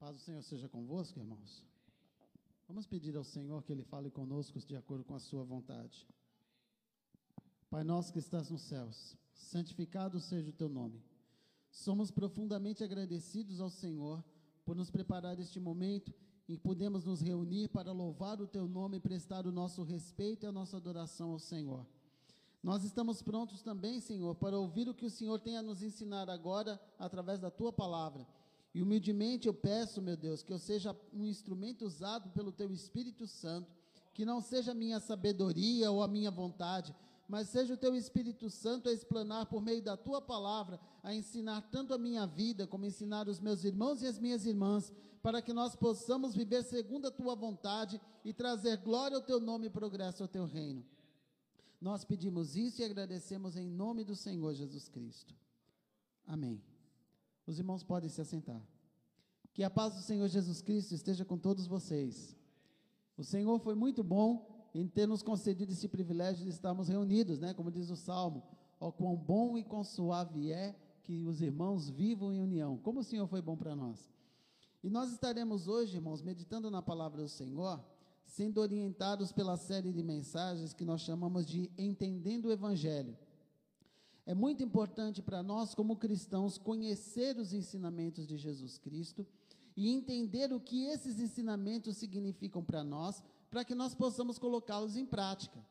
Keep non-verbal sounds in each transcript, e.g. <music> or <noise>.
Paz do Senhor seja convosco, irmãos. Vamos pedir ao Senhor que Ele fale conosco de acordo com a Sua vontade. Pai nosso que estás nos céus, santificado seja o Teu nome. Somos profundamente agradecidos ao Senhor por nos preparar este momento em que podemos nos reunir para louvar o Teu nome e prestar o nosso respeito e a nossa adoração ao Senhor. Nós estamos prontos também, Senhor, para ouvir o que o Senhor tem a nos ensinar agora através da Tua palavra. E humildemente eu peço, meu Deus, que eu seja um instrumento usado pelo Teu Espírito Santo, que não seja a minha sabedoria ou a minha vontade, mas seja o Teu Espírito Santo a explanar por meio da Tua palavra, a ensinar tanto a minha vida, como ensinar os meus irmãos e as minhas irmãs, para que nós possamos viver segundo a Tua vontade e trazer glória ao Teu nome e progresso ao Teu reino. Nós pedimos isso e agradecemos em nome do Senhor Jesus Cristo. Amém. Os irmãos podem se assentar. Que a paz do Senhor Jesus Cristo esteja com todos vocês. O Senhor foi muito bom em ter nos concedido esse privilégio de estarmos reunidos, né? Como diz o Salmo, ó oh, quão bom e quão suave é que os irmãos vivam em união. Como o Senhor foi bom para nós. E nós estaremos hoje, irmãos, meditando na palavra do Senhor, sendo orientados pela série de mensagens que nós chamamos de Entendendo o Evangelho. É muito importante para nós, como cristãos, conhecer os ensinamentos de Jesus Cristo e entender o que esses ensinamentos significam para nós, para que nós possamos colocá-los em prática.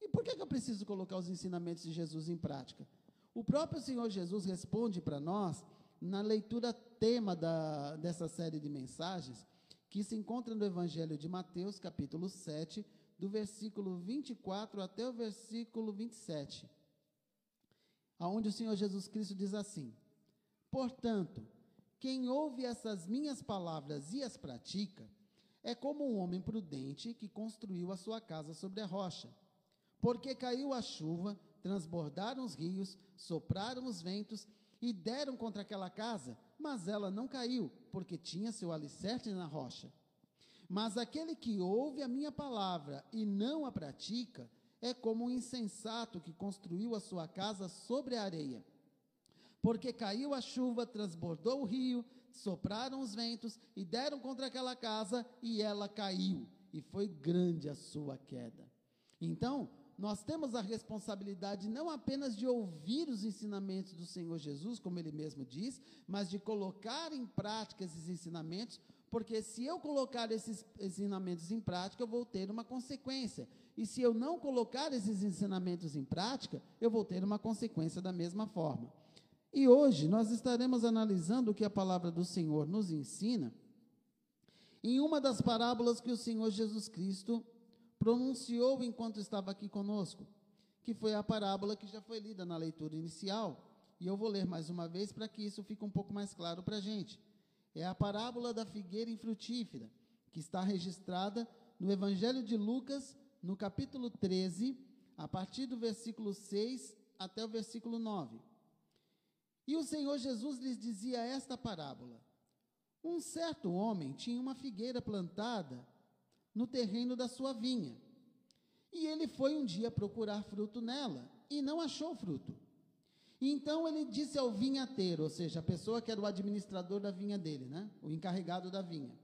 E por que, que eu preciso colocar os ensinamentos de Jesus em prática? O próprio Senhor Jesus responde para nós, na leitura tema da, dessa série de mensagens, que se encontra no Evangelho de Mateus, capítulo 7, do versículo 24 até o versículo 27 aonde o Senhor Jesus Cristo diz assim: Portanto, quem ouve essas minhas palavras e as pratica, é como um homem prudente que construiu a sua casa sobre a rocha. Porque caiu a chuva, transbordaram os rios, sopraram os ventos e deram contra aquela casa, mas ela não caiu, porque tinha seu alicerce na rocha. Mas aquele que ouve a minha palavra e não a pratica, é como um insensato que construiu a sua casa sobre a areia. Porque caiu a chuva, transbordou o rio, sopraram os ventos e deram contra aquela casa e ela caiu, e foi grande a sua queda. Então, nós temos a responsabilidade não apenas de ouvir os ensinamentos do Senhor Jesus, como ele mesmo diz, mas de colocar em prática esses ensinamentos, porque se eu colocar esses ensinamentos em prática, eu vou ter uma consequência. E se eu não colocar esses ensinamentos em prática, eu vou ter uma consequência da mesma forma. E hoje nós estaremos analisando o que a palavra do Senhor nos ensina em uma das parábolas que o Senhor Jesus Cristo pronunciou enquanto estava aqui conosco, que foi a parábola que já foi lida na leitura inicial. E eu vou ler mais uma vez para que isso fique um pouco mais claro para a gente é a parábola da figueira infrutífera, que está registrada no Evangelho de Lucas, no capítulo 13, a partir do versículo 6 até o versículo 9. E o Senhor Jesus lhes dizia esta parábola: Um certo homem tinha uma figueira plantada no terreno da sua vinha. E ele foi um dia procurar fruto nela e não achou fruto. Então ele disse ao vinhateiro, ou seja, a pessoa que era o administrador da vinha dele, né? o encarregado da vinha: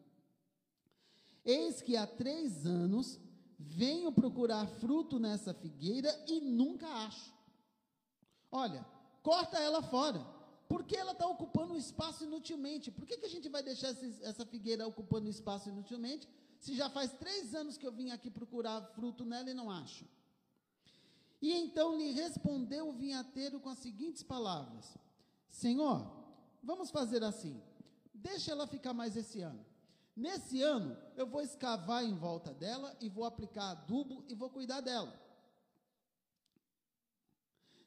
Eis que há três anos venho procurar fruto nessa figueira e nunca acho. Olha, corta ela fora. Porque ela está ocupando espaço inutilmente? Por que, que a gente vai deixar essa figueira ocupando espaço inutilmente? Se já faz três anos que eu vim aqui procurar fruto nela e não acho. E então lhe respondeu o vinhateiro com as seguintes palavras: Senhor, vamos fazer assim, deixa ela ficar mais esse ano. Nesse ano, eu vou escavar em volta dela e vou aplicar adubo e vou cuidar dela.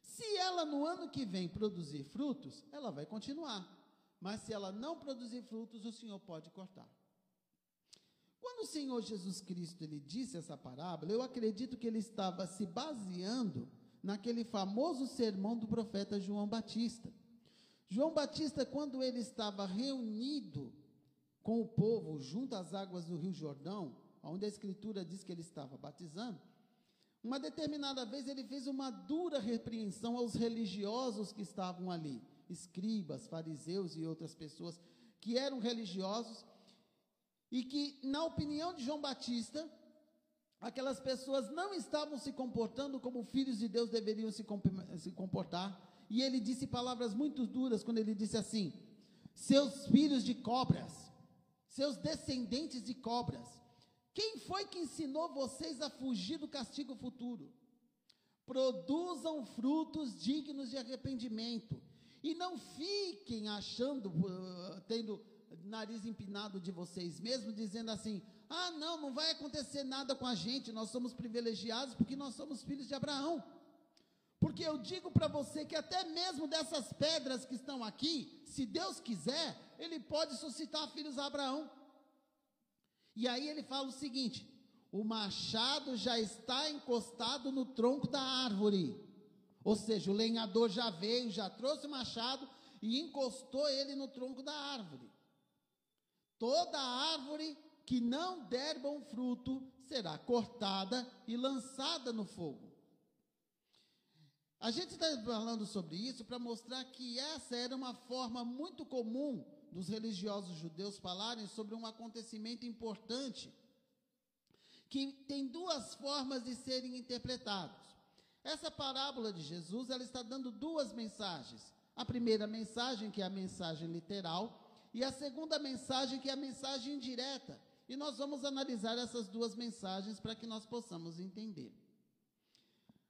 Se ela no ano que vem produzir frutos, ela vai continuar. Mas se ela não produzir frutos, o Senhor pode cortar. Quando o Senhor Jesus Cristo ele disse essa parábola, eu acredito que ele estava se baseando naquele famoso sermão do profeta João Batista. João Batista, quando ele estava reunido com o povo junto às águas do Rio Jordão, onde a Escritura diz que ele estava batizando, uma determinada vez ele fez uma dura repreensão aos religiosos que estavam ali, escribas, fariseus e outras pessoas que eram religiosos e que, na opinião de João Batista, aquelas pessoas não estavam se comportando como filhos de Deus deveriam se, se comportar. E ele disse palavras muito duras quando ele disse assim: seus filhos de cobras, seus descendentes de cobras. Quem foi que ensinou vocês a fugir do castigo futuro? Produzam frutos dignos de arrependimento. E não fiquem achando, uh, tendo nariz empinado de vocês mesmos, dizendo assim: ah, não, não vai acontecer nada com a gente, nós somos privilegiados porque nós somos filhos de Abraão. Porque eu digo para você que até mesmo dessas pedras que estão aqui, se Deus quiser, Ele pode suscitar filhos a Abraão. E aí ele fala o seguinte: o machado já está encostado no tronco da árvore. Ou seja, o lenhador já veio, já trouxe o machado e encostou ele no tronco da árvore. Toda árvore que não der bom fruto será cortada e lançada no fogo. A gente está falando sobre isso para mostrar que essa era uma forma muito comum dos religiosos judeus falarem sobre um acontecimento importante, que tem duas formas de serem interpretados. Essa parábola de Jesus, ela está dando duas mensagens. A primeira mensagem, que é a mensagem literal, e a segunda mensagem, que é a mensagem indireta, e nós vamos analisar essas duas mensagens para que nós possamos entender.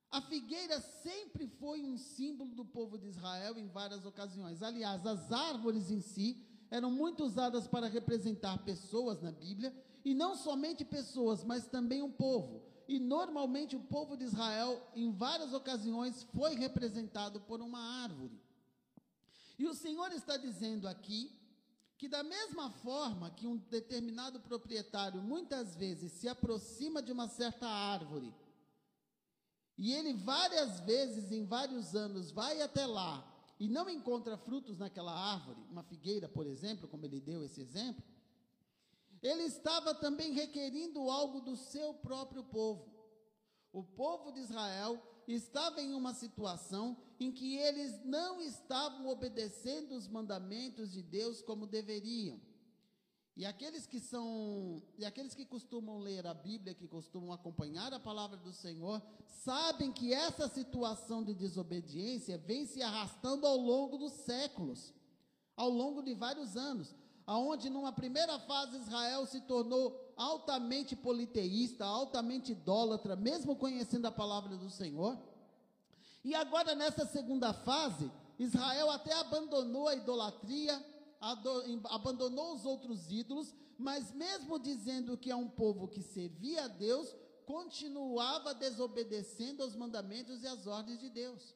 A figueira sempre foi um símbolo do povo de Israel em várias ocasiões. Aliás, as árvores em si eram muito usadas para representar pessoas na Bíblia, e não somente pessoas, mas também um povo. E normalmente o povo de Israel, em várias ocasiões, foi representado por uma árvore. E o Senhor está dizendo aqui que da mesma forma que um determinado proprietário muitas vezes se aproxima de uma certa árvore, e ele várias vezes em vários anos vai até lá e não encontra frutos naquela árvore, uma figueira, por exemplo, como ele deu esse exemplo, ele estava também requerindo algo do seu próprio povo. O povo de Israel estava em uma situação em que eles não estavam obedecendo os mandamentos de Deus como deveriam. E aqueles que são, e aqueles que costumam ler a Bíblia, que costumam acompanhar a palavra do Senhor, sabem que essa situação de desobediência vem se arrastando ao longo dos séculos, ao longo de vários anos, aonde numa primeira fase Israel se tornou altamente politeísta, altamente idólatra, mesmo conhecendo a palavra do Senhor. E agora, nessa segunda fase, Israel até abandonou a idolatria, abandonou os outros ídolos, mas mesmo dizendo que é um povo que servia a Deus, continuava desobedecendo aos mandamentos e às ordens de Deus.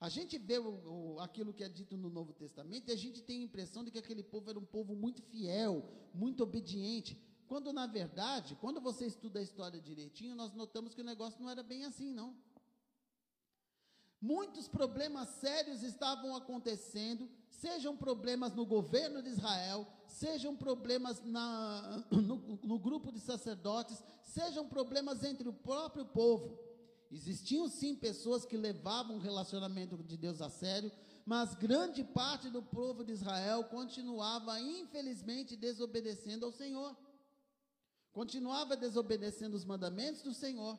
A gente vê o, o, aquilo que é dito no Novo Testamento e a gente tem a impressão de que aquele povo era um povo muito fiel, muito obediente. Quando, na verdade, quando você estuda a história direitinho, nós notamos que o negócio não era bem assim, não. Muitos problemas sérios estavam acontecendo, sejam problemas no governo de Israel, sejam problemas na, <coughs> no, no grupo de sacerdotes, sejam problemas entre o próprio povo. Existiam sim pessoas que levavam o relacionamento de Deus a sério, mas grande parte do povo de Israel continuava, infelizmente, desobedecendo ao Senhor continuava desobedecendo os mandamentos do Senhor.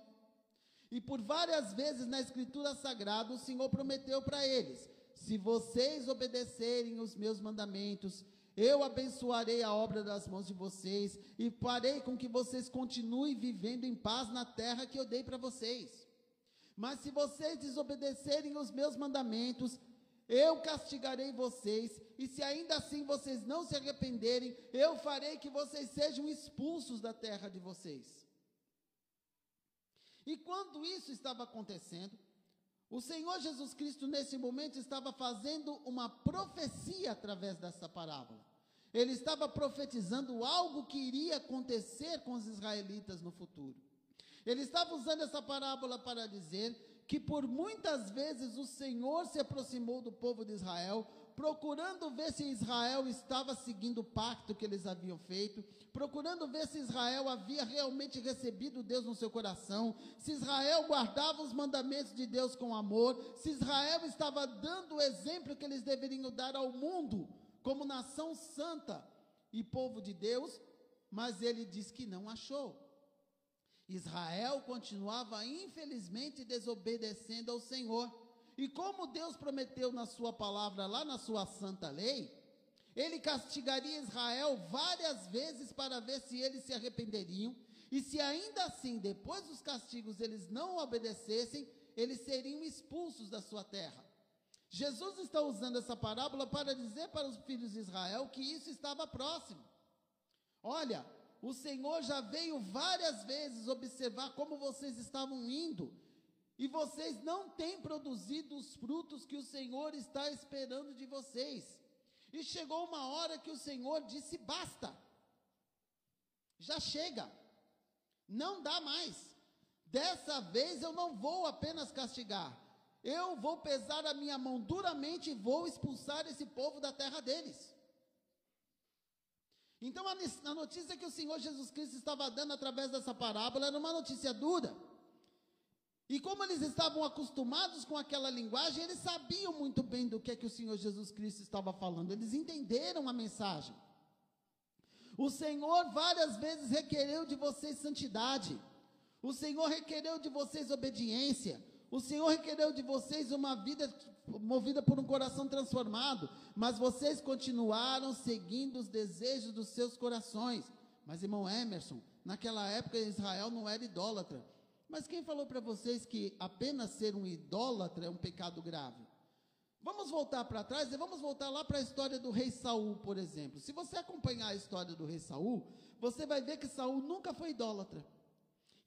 E por várias vezes na Escritura Sagrada, o Senhor prometeu para eles: se vocês obedecerem os meus mandamentos, eu abençoarei a obra das mãos de vocês e farei com que vocês continuem vivendo em paz na terra que eu dei para vocês. Mas se vocês desobedecerem os meus mandamentos, eu castigarei vocês, e se ainda assim vocês não se arrependerem, eu farei que vocês sejam expulsos da terra de vocês. E quando isso estava acontecendo, o Senhor Jesus Cristo, nesse momento, estava fazendo uma profecia através dessa parábola. Ele estava profetizando algo que iria acontecer com os israelitas no futuro. Ele estava usando essa parábola para dizer que por muitas vezes o Senhor se aproximou do povo de Israel, procurando ver se Israel estava seguindo o pacto que eles haviam feito, procurando ver se Israel havia realmente recebido Deus no seu coração, se Israel guardava os mandamentos de Deus com amor, se Israel estava dando o exemplo que eles deveriam dar ao mundo como nação santa e povo de Deus, mas ele diz que não achou. Israel continuava, infelizmente, desobedecendo ao Senhor. E como Deus prometeu na sua palavra, lá na sua santa lei, ele castigaria Israel várias vezes para ver se eles se arrependeriam. E se ainda assim, depois dos castigos, eles não obedecessem, eles seriam expulsos da sua terra. Jesus está usando essa parábola para dizer para os filhos de Israel que isso estava próximo. Olha, o Senhor já veio várias vezes observar como vocês estavam indo, e vocês não têm produzido os frutos que o Senhor está esperando de vocês. E chegou uma hora que o Senhor disse: basta, já chega, não dá mais. Dessa vez eu não vou apenas castigar, eu vou pesar a minha mão duramente e vou expulsar esse povo da terra deles. Então a notícia que o Senhor Jesus Cristo estava dando através dessa parábola era uma notícia dura. E como eles estavam acostumados com aquela linguagem, eles sabiam muito bem do que é que o Senhor Jesus Cristo estava falando. Eles entenderam a mensagem. O Senhor várias vezes requereu de vocês santidade. O Senhor requereu de vocês obediência. O Senhor requereu de vocês uma vida movida por um coração transformado, mas vocês continuaram seguindo os desejos dos seus corações. Mas, irmão Emerson, naquela época Israel não era idólatra. Mas quem falou para vocês que apenas ser um idólatra é um pecado grave? Vamos voltar para trás e vamos voltar lá para a história do rei Saul, por exemplo. Se você acompanhar a história do rei Saul, você vai ver que Saul nunca foi idólatra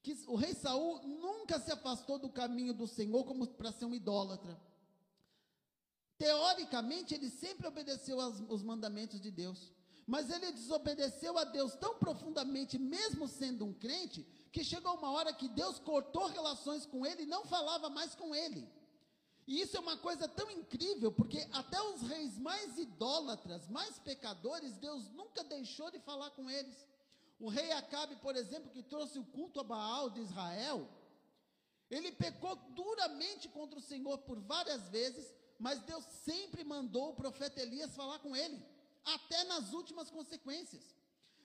que o rei Saul nunca se afastou do caminho do Senhor como para ser um idólatra. Teoricamente, ele sempre obedeceu aos, os mandamentos de Deus. Mas ele desobedeceu a Deus tão profundamente, mesmo sendo um crente, que chegou uma hora que Deus cortou relações com ele e não falava mais com ele. E isso é uma coisa tão incrível, porque até os reis mais idólatras, mais pecadores, Deus nunca deixou de falar com eles. O rei Acabe, por exemplo, que trouxe o culto a Baal de Israel, ele pecou duramente contra o Senhor por várias vezes, mas Deus sempre mandou o profeta Elias falar com ele, até nas últimas consequências.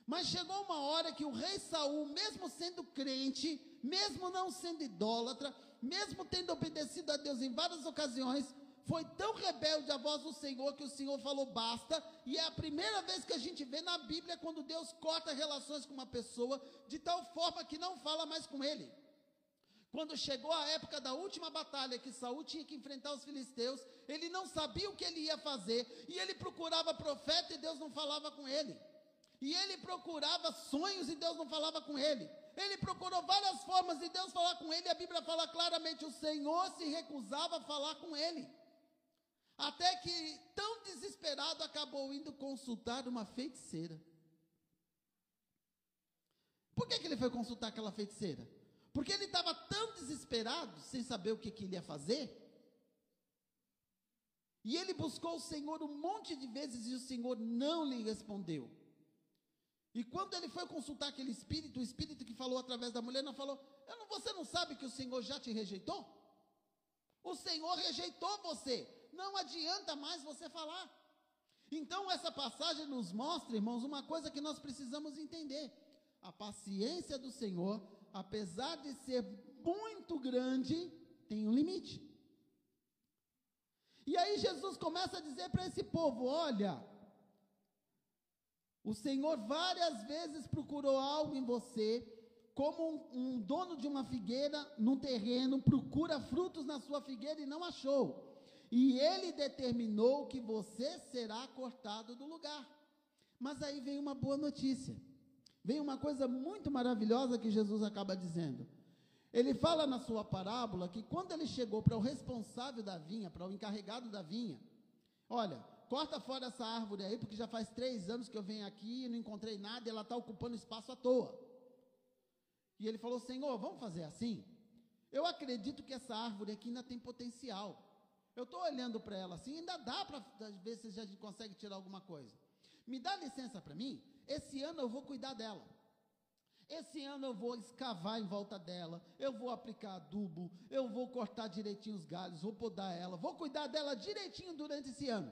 Mas chegou uma hora que o rei Saul, mesmo sendo crente, mesmo não sendo idólatra, mesmo tendo obedecido a Deus em várias ocasiões, foi tão rebelde a voz do Senhor que o Senhor falou basta, e é a primeira vez que a gente vê na Bíblia quando Deus corta relações com uma pessoa de tal forma que não fala mais com ele. Quando chegou a época da última batalha que Saul tinha que enfrentar os filisteus, ele não sabia o que ele ia fazer, e ele procurava profeta e Deus não falava com ele. E ele procurava sonhos e Deus não falava com ele. Ele procurou várias formas de Deus falar com ele, a Bíblia fala claramente: o Senhor se recusava a falar com ele. Até que, tão desesperado, acabou indo consultar uma feiticeira. Por que, que ele foi consultar aquela feiticeira? Porque ele estava tão desesperado, sem saber o que, que ele ia fazer. E ele buscou o Senhor um monte de vezes e o Senhor não lhe respondeu. E quando ele foi consultar aquele espírito, o espírito que falou através da mulher, não falou: não, Você não sabe que o Senhor já te rejeitou? O Senhor rejeitou você não adianta mais você falar. Então, essa passagem nos mostra, irmãos, uma coisa que nós precisamos entender: a paciência do Senhor, apesar de ser muito grande, tem um limite. E aí, Jesus começa a dizer para esse povo: olha, o Senhor várias vezes procurou algo em você, como um, um dono de uma figueira num terreno procura frutos na sua figueira e não achou e ele determinou que você será cortado do lugar. Mas aí vem uma boa notícia. Vem uma coisa muito maravilhosa que Jesus acaba dizendo. Ele fala na sua parábola que quando ele chegou para o responsável da vinha, para o encarregado da vinha, olha, corta fora essa árvore aí, porque já faz três anos que eu venho aqui e não encontrei nada, e ela está ocupando espaço à toa. E ele falou: Senhor, vamos fazer assim? Eu acredito que essa árvore aqui ainda tem potencial. Eu estou olhando para ela assim, ainda dá para ver se a gente consegue tirar alguma coisa. Me dá licença para mim? Esse ano eu vou cuidar dela. Esse ano eu vou escavar em volta dela, eu vou aplicar adubo, eu vou cortar direitinho os galhos, vou podar ela, vou cuidar dela direitinho durante esse ano.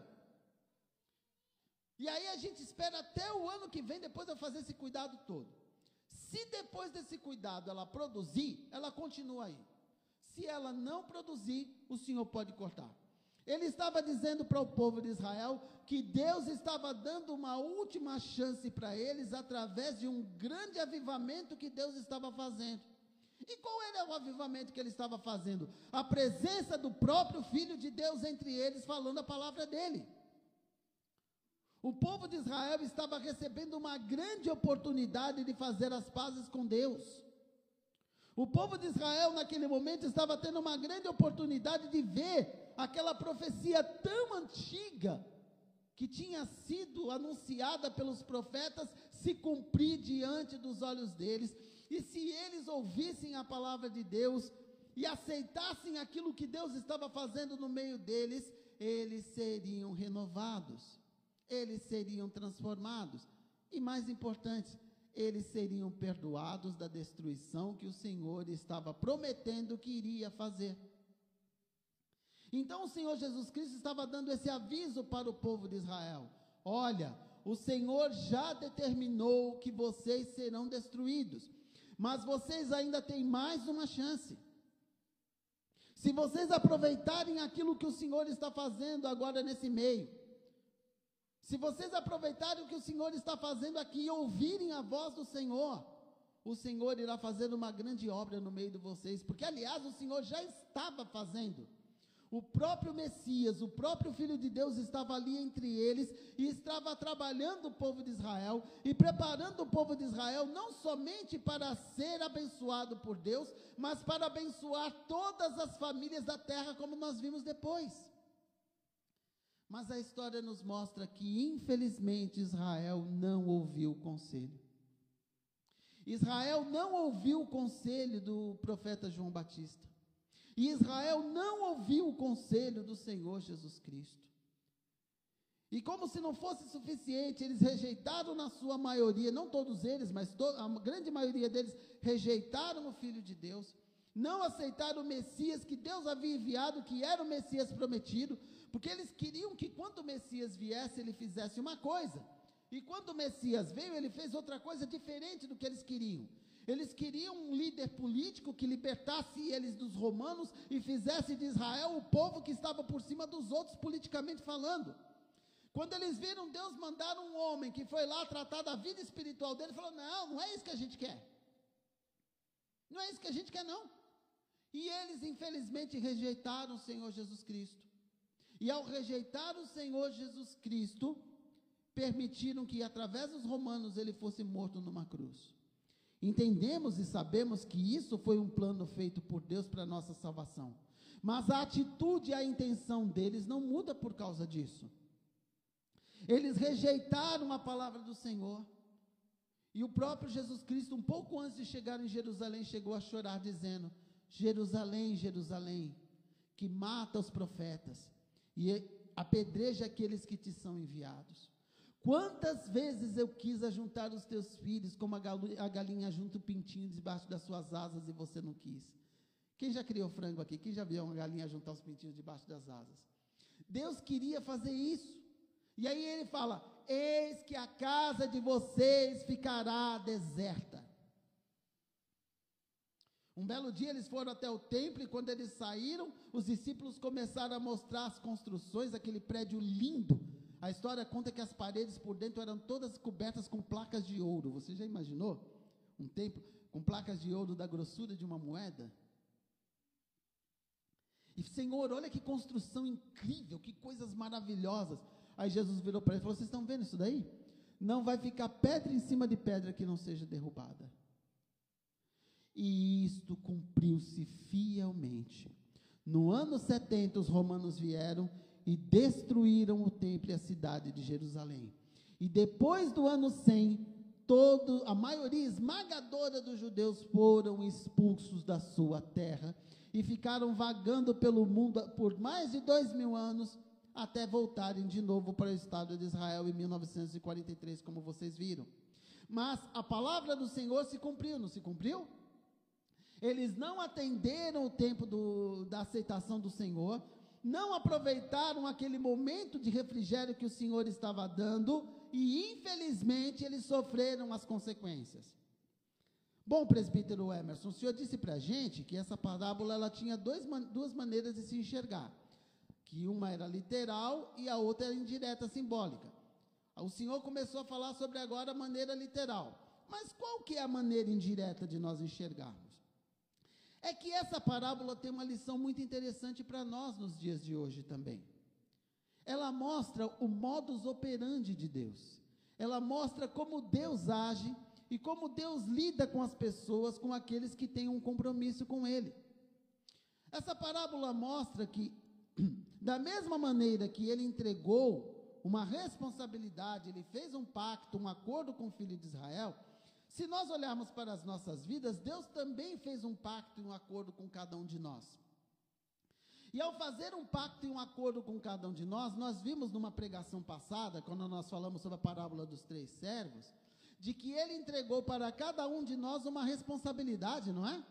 E aí a gente espera até o ano que vem, depois de fazer esse cuidado todo. Se depois desse cuidado ela produzir, ela continua aí. Se ela não produzir, o Senhor pode cortar. Ele estava dizendo para o povo de Israel que Deus estava dando uma última chance para eles através de um grande avivamento que Deus estava fazendo. E qual era o avivamento que ele estava fazendo? A presença do próprio Filho de Deus entre eles, falando a palavra dele. O povo de Israel estava recebendo uma grande oportunidade de fazer as pazes com Deus. O povo de Israel, naquele momento, estava tendo uma grande oportunidade de ver aquela profecia tão antiga que tinha sido anunciada pelos profetas se cumprir diante dos olhos deles. E se eles ouvissem a palavra de Deus e aceitassem aquilo que Deus estava fazendo no meio deles, eles seriam renovados, eles seriam transformados. E mais importante, eles seriam perdoados da destruição que o Senhor estava prometendo que iria fazer. Então o Senhor Jesus Cristo estava dando esse aviso para o povo de Israel: olha, o Senhor já determinou que vocês serão destruídos, mas vocês ainda têm mais uma chance. Se vocês aproveitarem aquilo que o Senhor está fazendo agora nesse meio, se vocês aproveitarem o que o Senhor está fazendo aqui e ouvirem a voz do Senhor, o Senhor irá fazer uma grande obra no meio de vocês, porque aliás o Senhor já estava fazendo. O próprio Messias, o próprio Filho de Deus estava ali entre eles e estava trabalhando o povo de Israel e preparando o povo de Israel não somente para ser abençoado por Deus, mas para abençoar todas as famílias da terra, como nós vimos depois. Mas a história nos mostra que, infelizmente, Israel não ouviu o conselho. Israel não ouviu o conselho do profeta João Batista. E Israel não ouviu o conselho do Senhor Jesus Cristo. E como se não fosse suficiente, eles rejeitaram na sua maioria, não todos eles, mas a grande maioria deles rejeitaram o Filho de Deus, não aceitaram o Messias que Deus havia enviado, que era o Messias prometido, porque eles queriam que quando o Messias viesse, ele fizesse uma coisa, e quando o Messias veio, ele fez outra coisa diferente do que eles queriam. Eles queriam um líder político que libertasse eles dos romanos e fizesse de Israel o povo que estava por cima dos outros, politicamente falando. Quando eles viram Deus mandar um homem que foi lá tratar da vida espiritual dele, falou: Não, não é isso que a gente quer. Não é isso que a gente quer, não. E eles, infelizmente, rejeitaram o Senhor Jesus Cristo. E ao rejeitar o Senhor Jesus Cristo, permitiram que, através dos romanos, ele fosse morto numa cruz. Entendemos e sabemos que isso foi um plano feito por Deus para nossa salvação. Mas a atitude e a intenção deles não muda por causa disso. Eles rejeitaram a palavra do Senhor. E o próprio Jesus Cristo, um pouco antes de chegar em Jerusalém, chegou a chorar, dizendo: Jerusalém, Jerusalém, que mata os profetas e apedreja aqueles que te são enviados. Quantas vezes eu quis ajuntar os teus filhos, como a galinha junta o pintinho debaixo das suas asas e você não quis? Quem já criou frango aqui? Quem já viu uma galinha juntar os pintinhos debaixo das asas? Deus queria fazer isso. E aí ele fala: Eis que a casa de vocês ficará deserta. Um belo dia eles foram até o templo e quando eles saíram, os discípulos começaram a mostrar as construções, aquele prédio lindo a história conta que as paredes por dentro eram todas cobertas com placas de ouro. Você já imaginou? Um templo com placas de ouro da grossura de uma moeda? E Senhor, olha que construção incrível, que coisas maravilhosas. Aí Jesus virou para ele e falou: Vocês estão vendo isso daí? Não vai ficar pedra em cima de pedra que não seja derrubada. E isto cumpriu-se fielmente. No ano 70, os romanos vieram e destruíram o templo e a cidade de Jerusalém. E depois do ano 100, todo, a maioria esmagadora dos judeus foram expulsos da sua terra e ficaram vagando pelo mundo por mais de dois mil anos até voltarem de novo para o Estado de Israel em 1943, como vocês viram. Mas a palavra do Senhor se cumpriu, não se cumpriu? Eles não atenderam o tempo do, da aceitação do Senhor, não aproveitaram aquele momento de refrigério que o Senhor estava dando e infelizmente eles sofreram as consequências. Bom, presbítero Emerson, o senhor disse para a gente que essa parábola ela tinha dois, duas maneiras de se enxergar. Que uma era literal e a outra era indireta, simbólica. O senhor começou a falar sobre agora a maneira literal. Mas qual que é a maneira indireta de nós enxergarmos? É que essa parábola tem uma lição muito interessante para nós nos dias de hoje também. Ela mostra o modus operandi de Deus. Ela mostra como Deus age e como Deus lida com as pessoas, com aqueles que têm um compromisso com Ele. Essa parábola mostra que, <clears throat> da mesma maneira que Ele entregou uma responsabilidade, Ele fez um pacto, um acordo com o filho de Israel. Se nós olharmos para as nossas vidas, Deus também fez um pacto e um acordo com cada um de nós. E ao fazer um pacto e um acordo com cada um de nós, nós vimos numa pregação passada, quando nós falamos sobre a parábola dos três servos, de que ele entregou para cada um de nós uma responsabilidade, não é?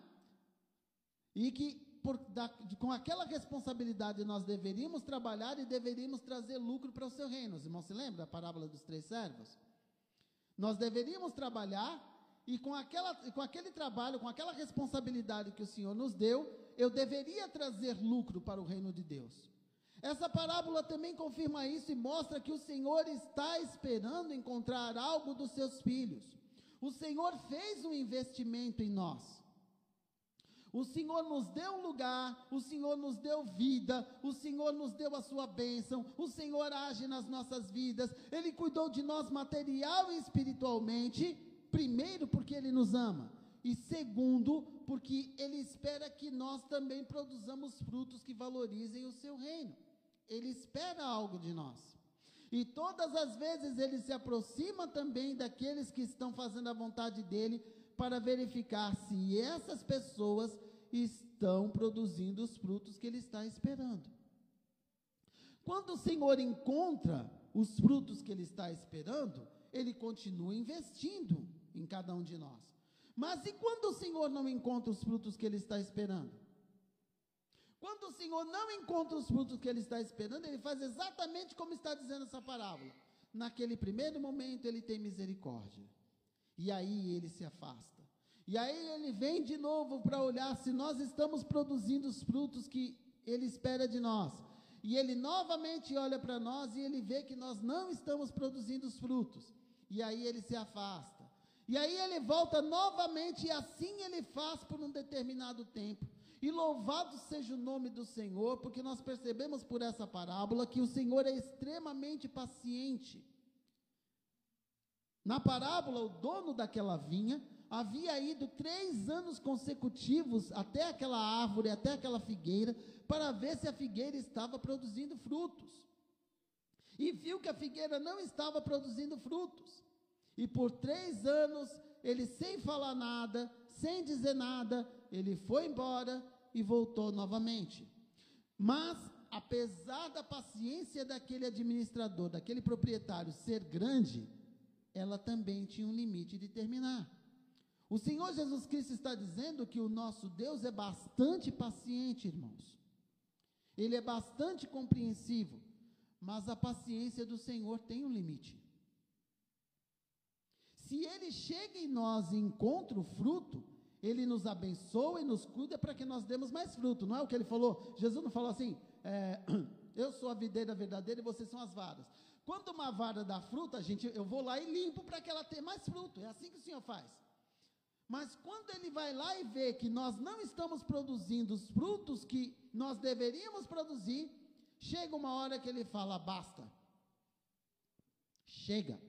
E que por, da, com aquela responsabilidade nós deveríamos trabalhar e deveríamos trazer lucro para o seu reino. Os irmãos se lembram da parábola dos três servos? Nós deveríamos trabalhar e com, aquela, com aquele trabalho, com aquela responsabilidade que o Senhor nos deu, eu deveria trazer lucro para o reino de Deus. Essa parábola também confirma isso e mostra que o Senhor está esperando encontrar algo dos seus filhos. O Senhor fez um investimento em nós. O Senhor nos deu lugar, o Senhor nos deu vida, o Senhor nos deu a sua bênção, o Senhor age nas nossas vidas, Ele cuidou de nós material e espiritualmente, primeiro porque Ele nos ama, e segundo, porque Ele espera que nós também produzamos frutos que valorizem o seu reino. Ele espera algo de nós. E todas as vezes ele se aproxima também daqueles que estão fazendo a vontade dele para verificar se essas pessoas estão produzindo os frutos que ele está esperando. Quando o Senhor encontra os frutos que ele está esperando, ele continua investindo em cada um de nós. Mas e quando o Senhor não encontra os frutos que ele está esperando? Quando o Senhor não encontra os frutos que ele está esperando, ele faz exatamente como está dizendo essa parábola. Naquele primeiro momento, ele tem misericórdia. E aí ele se afasta. E aí ele vem de novo para olhar se nós estamos produzindo os frutos que ele espera de nós. E ele novamente olha para nós e ele vê que nós não estamos produzindo os frutos. E aí ele se afasta. E aí ele volta novamente e assim ele faz por um determinado tempo. E louvado seja o nome do Senhor, porque nós percebemos por essa parábola que o Senhor é extremamente paciente. Na parábola, o dono daquela vinha havia ido três anos consecutivos até aquela árvore, até aquela figueira, para ver se a figueira estava produzindo frutos. E viu que a figueira não estava produzindo frutos. E por três anos, ele sem falar nada, sem dizer nada, ele foi embora e voltou novamente. Mas, apesar da paciência daquele administrador, daquele proprietário ser grande, ela também tinha um limite de terminar. O Senhor Jesus Cristo está dizendo que o nosso Deus é bastante paciente, irmãos. Ele é bastante compreensivo, mas a paciência do Senhor tem um limite. Se ele chega em nós e encontra o fruto, ele nos abençoa e nos cuida para que nós demos mais fruto. Não é o que ele falou? Jesus não falou assim: é, <clears throat> eu sou a videira verdadeira e vocês são as varas. Quando uma vara dá fruto, a gente, eu vou lá e limpo para que ela tenha mais fruto. É assim que o Senhor faz. Mas quando ele vai lá e vê que nós não estamos produzindo os frutos que nós deveríamos produzir, chega uma hora que ele fala: basta. Chega.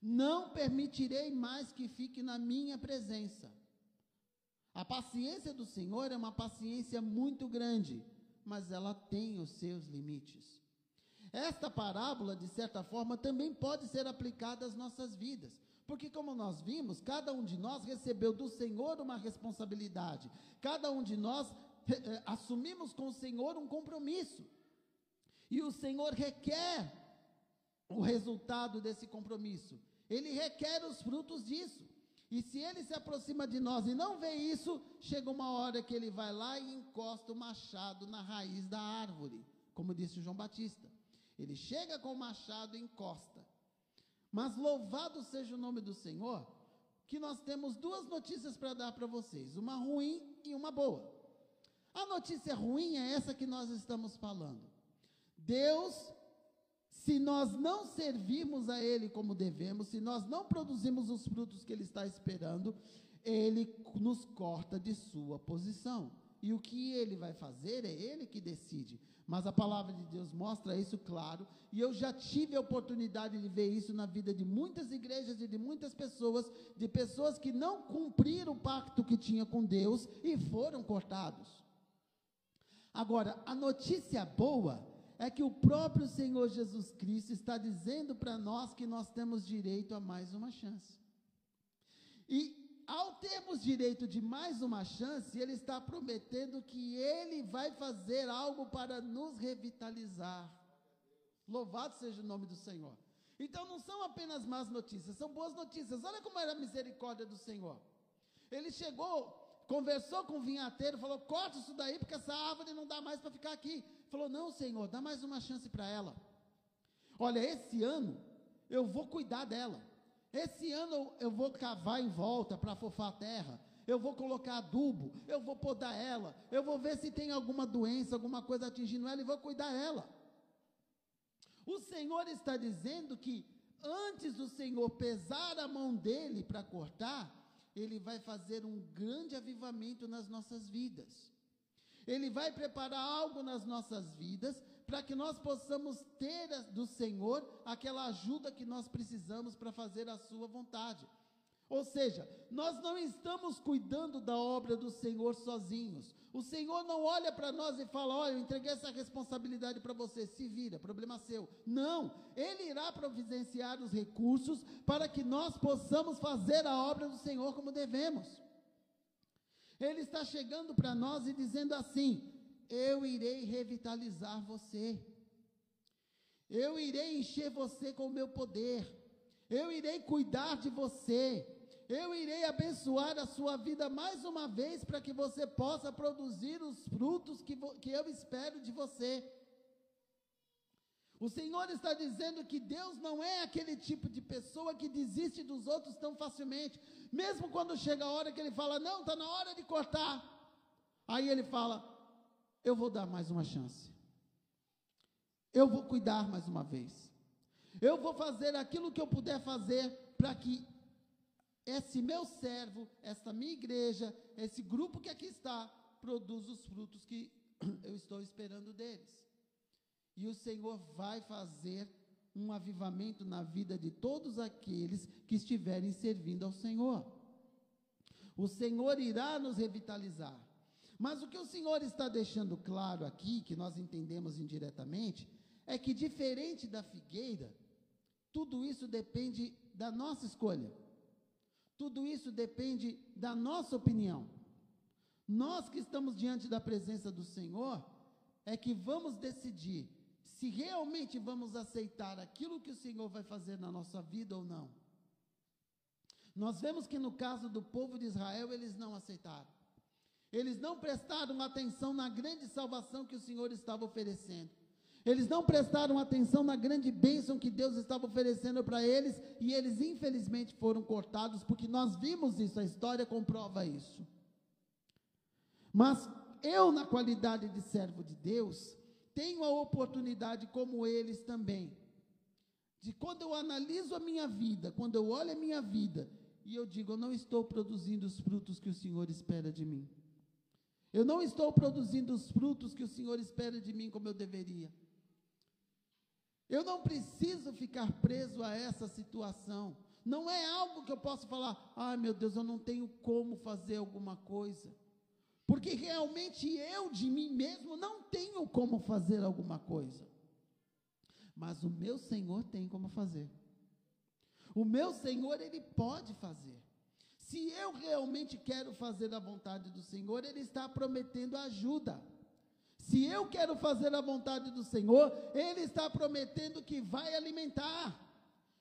Não permitirei mais que fique na minha presença. A paciência do Senhor é uma paciência muito grande, mas ela tem os seus limites. Esta parábola, de certa forma, também pode ser aplicada às nossas vidas. Porque, como nós vimos, cada um de nós recebeu do Senhor uma responsabilidade. Cada um de nós eh, eh, assumimos com o Senhor um compromisso. E o Senhor requer o resultado desse compromisso. Ele requer os frutos disso. E se ele se aproxima de nós e não vê isso, chega uma hora que ele vai lá e encosta o machado na raiz da árvore, como disse João Batista. Ele chega com o machado e encosta. Mas louvado seja o nome do Senhor, que nós temos duas notícias para dar para vocês, uma ruim e uma boa. A notícia ruim é essa que nós estamos falando. Deus, se nós não servirmos a Ele como devemos, se nós não produzimos os frutos que Ele está esperando, Ele nos corta de sua posição. E o que Ele vai fazer é Ele que decide. Mas a palavra de Deus mostra isso claro, e eu já tive a oportunidade de ver isso na vida de muitas igrejas e de muitas pessoas, de pessoas que não cumpriram o pacto que tinha com Deus e foram cortados. Agora, a notícia boa é que o próprio Senhor Jesus Cristo está dizendo para nós que nós temos direito a mais uma chance. E ao termos direito de mais uma chance, ele está prometendo que ele vai fazer algo para nos revitalizar. Louvado seja o nome do Senhor. Então não são apenas más notícias, são boas notícias. Olha como era a misericórdia do Senhor. Ele chegou, conversou com o vinhateiro, falou: corta isso daí, porque essa árvore não dá mais para ficar aqui. Falou: não, Senhor, dá mais uma chance para ela. Olha, esse ano eu vou cuidar dela. Esse ano eu vou cavar em volta para fofar a terra. Eu vou colocar adubo, eu vou podar ela, eu vou ver se tem alguma doença, alguma coisa atingindo ela e vou cuidar dela. O Senhor está dizendo que antes do Senhor pesar a mão dele para cortar, ele vai fazer um grande avivamento nas nossas vidas. Ele vai preparar algo nas nossas vidas para que nós possamos ter do Senhor aquela ajuda que nós precisamos para fazer a Sua vontade. Ou seja, nós não estamos cuidando da obra do Senhor sozinhos. O Senhor não olha para nós e fala: Olha, eu entreguei essa responsabilidade para você, se vira, problema seu. Não, Ele irá providenciar os recursos para que nós possamos fazer a obra do Senhor como devemos. Ele está chegando para nós e dizendo assim: eu irei revitalizar você. Eu irei encher você com o meu poder. Eu irei cuidar de você. Eu irei abençoar a sua vida mais uma vez para que você possa produzir os frutos que, que eu espero de você. O Senhor está dizendo que Deus não é aquele tipo de pessoa que desiste dos outros tão facilmente. Mesmo quando chega a hora que ele fala, não, está na hora de cortar. Aí ele fala, eu vou dar mais uma chance. Eu vou cuidar mais uma vez. Eu vou fazer aquilo que eu puder fazer para que esse meu servo, essa minha igreja, esse grupo que aqui está, produza os frutos que <clears throat> eu estou esperando deles. E o Senhor vai fazer um avivamento na vida de todos aqueles que estiverem servindo ao Senhor. O Senhor irá nos revitalizar. Mas o que o Senhor está deixando claro aqui, que nós entendemos indiretamente, é que diferente da figueira, tudo isso depende da nossa escolha. Tudo isso depende da nossa opinião. Nós que estamos diante da presença do Senhor, é que vamos decidir se realmente vamos aceitar aquilo que o Senhor vai fazer na nossa vida ou não. Nós vemos que no caso do povo de Israel, eles não aceitaram. Eles não prestaram atenção na grande salvação que o Senhor estava oferecendo. Eles não prestaram atenção na grande bênção que Deus estava oferecendo para eles e eles infelizmente foram cortados, porque nós vimos isso, a história comprova isso. Mas eu, na qualidade de servo de Deus, tenho a oportunidade, como eles também, de quando eu analiso a minha vida, quando eu olho a minha vida, e eu digo, eu não estou produzindo os frutos que o Senhor espera de mim. Eu não estou produzindo os frutos que o Senhor espera de mim como eu deveria. Eu não preciso ficar preso a essa situação. Não é algo que eu possa falar, ai ah, meu Deus, eu não tenho como fazer alguma coisa. Porque realmente eu de mim mesmo não tenho como fazer alguma coisa. Mas o meu Senhor tem como fazer. O meu Senhor, Ele pode fazer. Se eu realmente quero fazer a vontade do Senhor, Ele está prometendo ajuda. Se eu quero fazer a vontade do Senhor, Ele está prometendo que vai alimentar.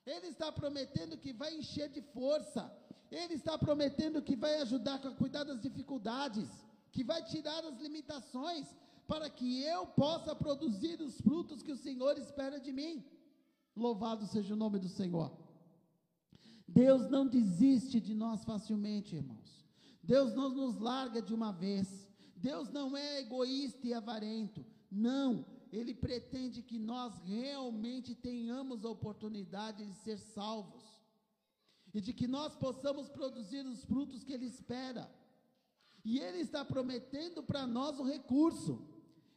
Ele está prometendo que vai encher de força. Ele está prometendo que vai ajudar a cuidar das dificuldades, que vai tirar as limitações, para que eu possa produzir os frutos que o Senhor espera de mim. Louvado seja o nome do Senhor. Deus não desiste de nós facilmente, irmãos. Deus não nos larga de uma vez. Deus não é egoísta e avarento. Não, Ele pretende que nós realmente tenhamos a oportunidade de ser salvos e de que nós possamos produzir os frutos que Ele espera. E Ele está prometendo para nós o recurso,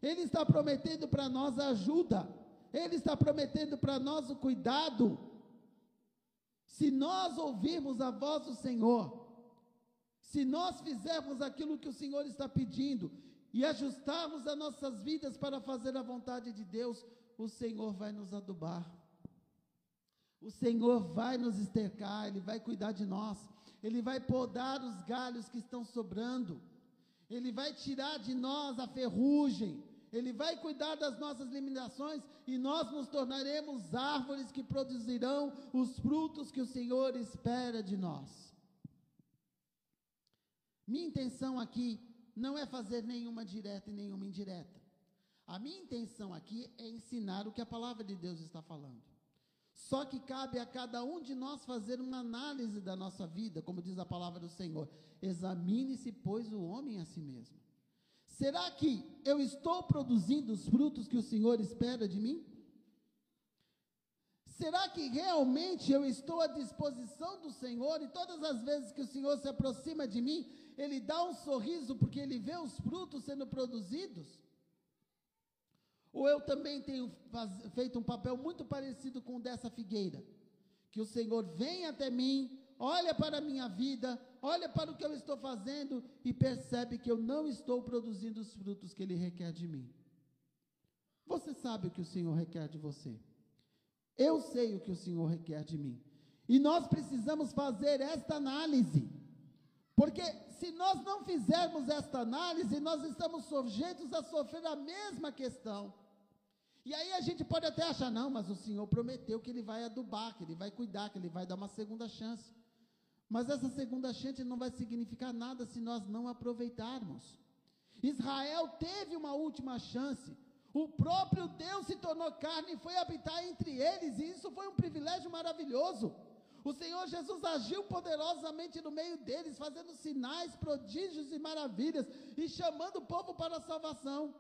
Ele está prometendo para nós a ajuda, Ele está prometendo para nós o cuidado. Se nós ouvirmos a voz do Senhor, se nós fizermos aquilo que o Senhor está pedindo e ajustarmos as nossas vidas para fazer a vontade de Deus, o Senhor vai nos adubar. O Senhor vai nos estercar, Ele vai cuidar de nós, Ele vai podar os galhos que estão sobrando, Ele vai tirar de nós a ferrugem, Ele vai cuidar das nossas limitações e nós nos tornaremos árvores que produzirão os frutos que o Senhor espera de nós. Minha intenção aqui não é fazer nenhuma direta e nenhuma indireta. A minha intenção aqui é ensinar o que a palavra de Deus está falando. Só que cabe a cada um de nós fazer uma análise da nossa vida, como diz a palavra do Senhor. Examine-se, pois, o homem a si mesmo. Será que eu estou produzindo os frutos que o Senhor espera de mim? Será que realmente eu estou à disposição do Senhor e todas as vezes que o Senhor se aproxima de mim, ele dá um sorriso porque ele vê os frutos sendo produzidos? Ou eu também tenho faz, feito um papel muito parecido com o dessa figueira? Que o Senhor vem até mim, olha para a minha vida, olha para o que eu estou fazendo e percebe que eu não estou produzindo os frutos que Ele requer de mim. Você sabe o que o Senhor requer de você. Eu sei o que o Senhor requer de mim. E nós precisamos fazer esta análise. Porque se nós não fizermos esta análise, nós estamos sujeitos a sofrer a mesma questão. E aí a gente pode até achar, não, mas o Senhor prometeu que Ele vai adubar, que Ele vai cuidar, que Ele vai dar uma segunda chance. Mas essa segunda chance não vai significar nada se nós não aproveitarmos. Israel teve uma última chance. O próprio Deus se tornou carne e foi habitar entre eles, e isso foi um privilégio maravilhoso. O Senhor Jesus agiu poderosamente no meio deles, fazendo sinais, prodígios e maravilhas, e chamando o povo para a salvação.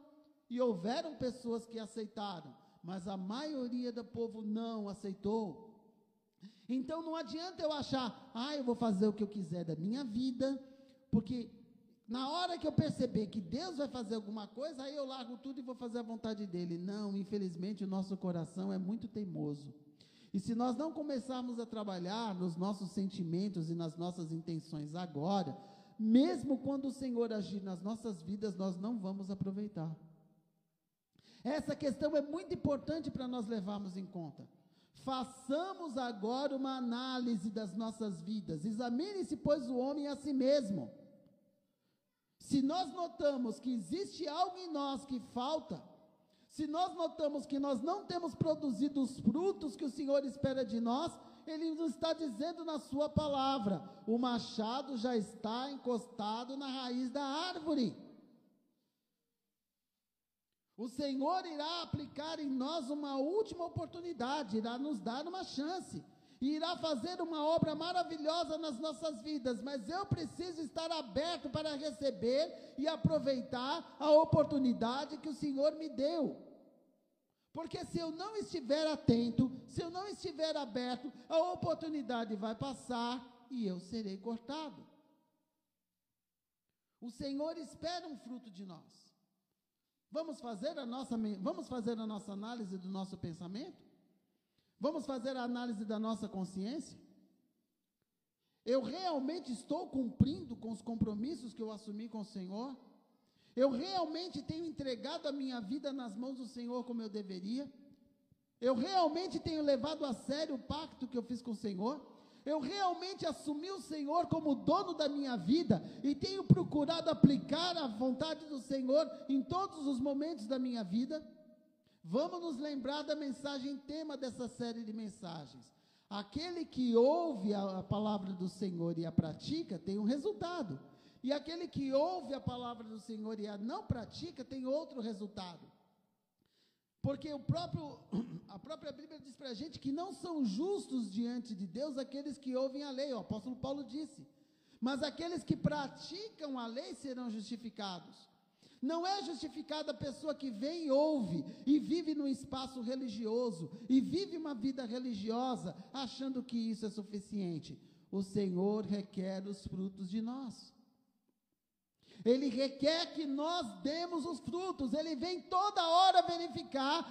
E houveram pessoas que aceitaram, mas a maioria do povo não aceitou. Então não adianta eu achar, ah, eu vou fazer o que eu quiser da minha vida, porque na hora que eu perceber que Deus vai fazer alguma coisa, aí eu largo tudo e vou fazer a vontade dele. Não, infelizmente o nosso coração é muito teimoso. E se nós não começarmos a trabalhar nos nossos sentimentos e nas nossas intenções agora, mesmo quando o Senhor agir nas nossas vidas, nós não vamos aproveitar. Essa questão é muito importante para nós levarmos em conta. Façamos agora uma análise das nossas vidas. Examine-se, pois, o homem a si mesmo. Se nós notamos que existe algo em nós que falta, se nós notamos que nós não temos produzido os frutos que o Senhor espera de nós, Ele nos está dizendo na Sua palavra: o machado já está encostado na raiz da árvore. O Senhor irá aplicar em nós uma última oportunidade, irá nos dar uma chance, irá fazer uma obra maravilhosa nas nossas vidas, mas eu preciso estar aberto para receber e aproveitar a oportunidade que o Senhor me deu. Porque se eu não estiver atento, se eu não estiver aberto, a oportunidade vai passar e eu serei cortado. O Senhor espera um fruto de nós. Vamos fazer a nossa, vamos fazer a nossa análise do nosso pensamento? Vamos fazer a análise da nossa consciência? Eu realmente estou cumprindo com os compromissos que eu assumi com o Senhor? Eu realmente tenho entregado a minha vida nas mãos do Senhor como eu deveria? Eu realmente tenho levado a sério o pacto que eu fiz com o Senhor? Eu realmente assumi o Senhor como dono da minha vida e tenho procurado aplicar a vontade do Senhor em todos os momentos da minha vida? Vamos nos lembrar da mensagem tema dessa série de mensagens. Aquele que ouve a, a palavra do Senhor e a pratica tem um resultado. E aquele que ouve a palavra do Senhor e a não pratica tem outro resultado. Porque o próprio, a própria Bíblia diz para a gente que não são justos diante de Deus aqueles que ouvem a lei, o apóstolo Paulo disse. Mas aqueles que praticam a lei serão justificados. Não é justificada a pessoa que vem e ouve e vive num espaço religioso e vive uma vida religiosa achando que isso é suficiente. O Senhor requer os frutos de nós. Ele requer que nós demos os frutos. Ele vem toda hora verificar,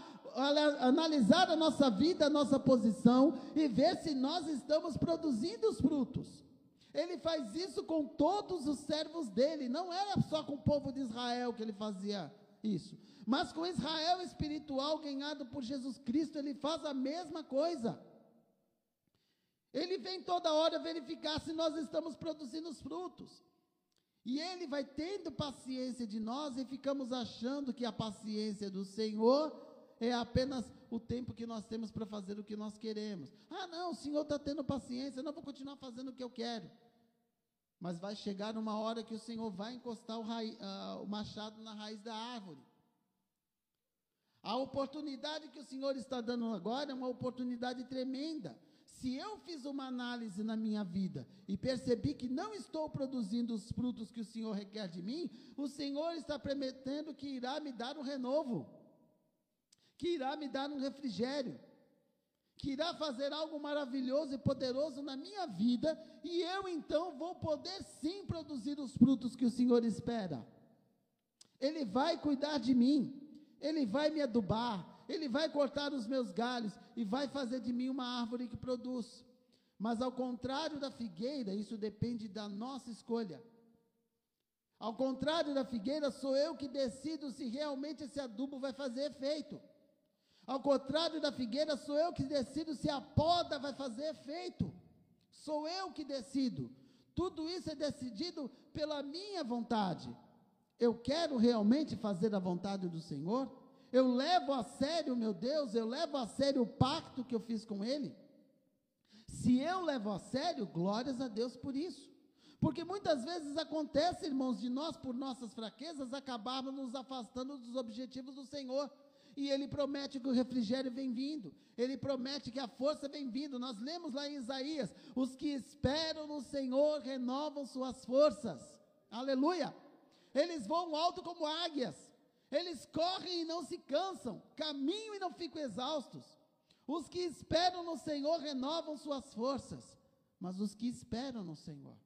analisar a nossa vida, a nossa posição e ver se nós estamos produzindo os frutos. Ele faz isso com todos os servos dele. Não era só com o povo de Israel que ele fazia isso. Mas com Israel espiritual ganhado por Jesus Cristo, ele faz a mesma coisa. Ele vem toda hora verificar se nós estamos produzindo os frutos. E ele vai tendo paciência de nós e ficamos achando que a paciência do Senhor é apenas o tempo que nós temos para fazer o que nós queremos. Ah, não, o Senhor está tendo paciência, eu não vou continuar fazendo o que eu quero. Mas vai chegar uma hora que o Senhor vai encostar o, uh, o machado na raiz da árvore. A oportunidade que o Senhor está dando agora é uma oportunidade tremenda se eu fiz uma análise na minha vida e percebi que não estou produzindo os frutos que o Senhor requer de mim, o Senhor está prometendo que irá me dar um renovo, que irá me dar um refrigério, que irá fazer algo maravilhoso e poderoso na minha vida, e eu então vou poder sim produzir os frutos que o Senhor espera. Ele vai cuidar de mim, ele vai me adubar, ele vai cortar os meus galhos e vai fazer de mim uma árvore que produz. Mas ao contrário da figueira, isso depende da nossa escolha. Ao contrário da figueira, sou eu que decido se realmente esse adubo vai fazer efeito. Ao contrário da figueira, sou eu que decido se a poda vai fazer efeito. Sou eu que decido. Tudo isso é decidido pela minha vontade. Eu quero realmente fazer a vontade do Senhor? Eu levo a sério, meu Deus, eu levo a sério o pacto que eu fiz com Ele. Se eu levo a sério, glórias a Deus por isso. Porque muitas vezes acontece, irmãos, de nós, por nossas fraquezas, acabarmos nos afastando dos objetivos do Senhor. E Ele promete que o refrigério vem vindo. Ele promete que a força vem vindo. Nós lemos lá em Isaías: os que esperam no Senhor renovam suas forças. Aleluia! Eles voam alto como águias. Eles correm e não se cansam, caminham e não ficam exaustos. Os que esperam no Senhor renovam suas forças, mas os que esperam no Senhor.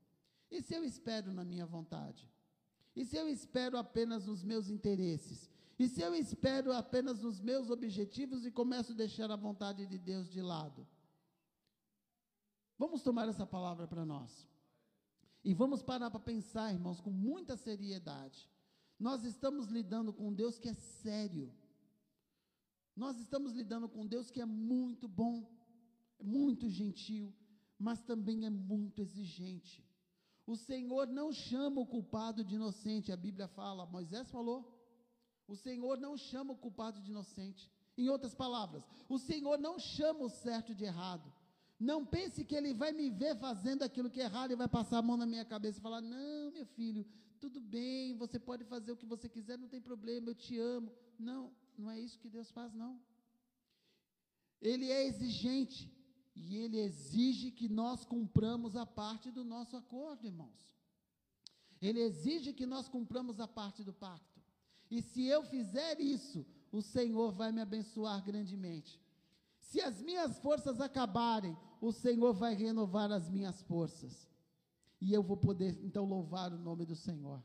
E se eu espero na minha vontade? E se eu espero apenas nos meus interesses? E se eu espero apenas nos meus objetivos e começo a deixar a vontade de Deus de lado? Vamos tomar essa palavra para nós. E vamos parar para pensar, irmãos, com muita seriedade. Nós estamos lidando com Deus que é sério. Nós estamos lidando com Deus que é muito bom, é muito gentil, mas também é muito exigente. O Senhor não chama o culpado de inocente, a Bíblia fala, Moisés falou. O Senhor não chama o culpado de inocente. Em outras palavras, o Senhor não chama o certo de errado. Não pense que ele vai me ver fazendo aquilo que é errado e vai passar a mão na minha cabeça e falar: Não, meu filho, tudo bem, você pode fazer o que você quiser, não tem problema, eu te amo. Não, não é isso que Deus faz, não. Ele é exigente e ele exige que nós cumpramos a parte do nosso acordo, irmãos. Ele exige que nós cumpramos a parte do pacto. E se eu fizer isso, o Senhor vai me abençoar grandemente. Se as minhas forças acabarem, o Senhor vai renovar as minhas forças e eu vou poder então louvar o nome do Senhor.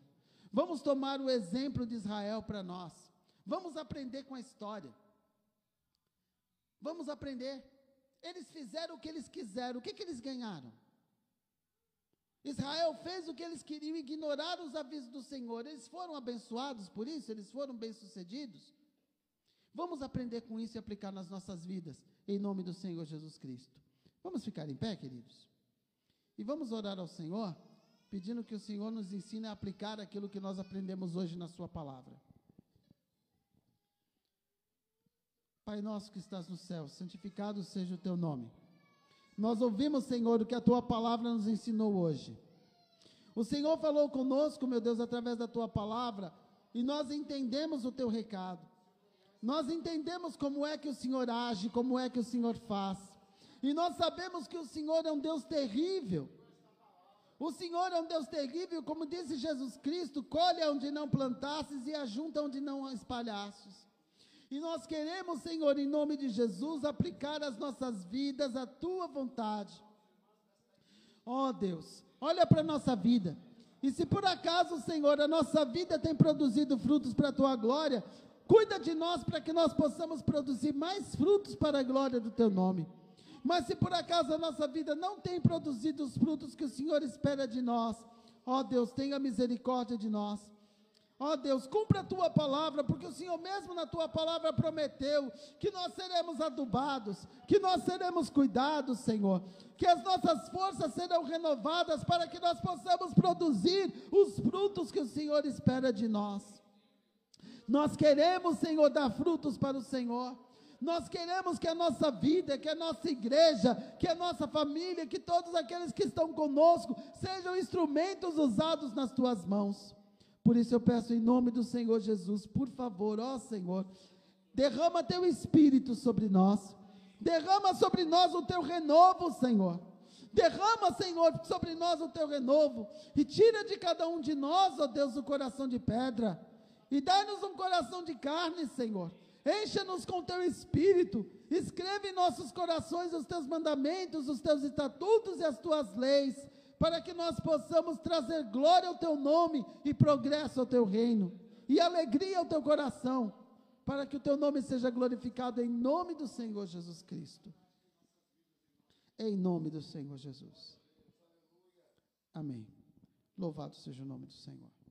Vamos tomar o exemplo de Israel para nós. Vamos aprender com a história. Vamos aprender. Eles fizeram o que eles quiseram. O que, que eles ganharam? Israel fez o que eles queriam, ignorar os avisos do Senhor. Eles foram abençoados por isso? Eles foram bem-sucedidos? Vamos aprender com isso e aplicar nas nossas vidas, em nome do Senhor Jesus Cristo. Vamos ficar em pé, queridos? E vamos orar ao Senhor, pedindo que o Senhor nos ensine a aplicar aquilo que nós aprendemos hoje na Sua palavra. Pai nosso que estás no céu, santificado seja o teu nome. Nós ouvimos, Senhor, o que a tua palavra nos ensinou hoje. O Senhor falou conosco, meu Deus, através da tua palavra, e nós entendemos o teu recado. Nós entendemos como é que o Senhor age, como é que o Senhor faz. E nós sabemos que o Senhor é um Deus terrível. O Senhor é um Deus terrível, como disse Jesus Cristo: colhe onde não plantasses e ajunta onde não espalhasses. E nós queremos, Senhor, em nome de Jesus, aplicar as nossas vidas à tua vontade. Ó oh, Deus, olha para a nossa vida. E se por acaso, Senhor, a nossa vida tem produzido frutos para a tua glória, cuida de nós para que nós possamos produzir mais frutos para a glória do teu nome. Mas se por acaso a nossa vida não tem produzido os frutos que o Senhor espera de nós, ó Deus, tenha misericórdia de nós. Ó oh Deus, cumpra a tua palavra, porque o Senhor mesmo na tua palavra prometeu que nós seremos adubados, que nós seremos cuidados, Senhor, que as nossas forças serão renovadas para que nós possamos produzir os frutos que o Senhor espera de nós. Nós queremos, Senhor, dar frutos para o Senhor. Nós queremos que a nossa vida, que a nossa igreja, que a nossa família, que todos aqueles que estão conosco sejam instrumentos usados nas tuas mãos. Por isso eu peço em nome do Senhor Jesus, por favor, ó Senhor, derrama teu espírito sobre nós. Derrama sobre nós o teu renovo, Senhor. Derrama, Senhor, sobre nós o teu renovo. E tira de cada um de nós, ó Deus, o coração de pedra. E dá-nos um coração de carne, Senhor. Encha-nos com teu espírito. Escreve em nossos corações os teus mandamentos, os teus estatutos e as tuas leis para que nós possamos trazer glória ao teu nome e progresso ao teu reino, e alegria ao teu coração, para que o teu nome seja glorificado em nome do Senhor Jesus Cristo. Em nome do Senhor Jesus. Amém. Louvado seja o nome do Senhor.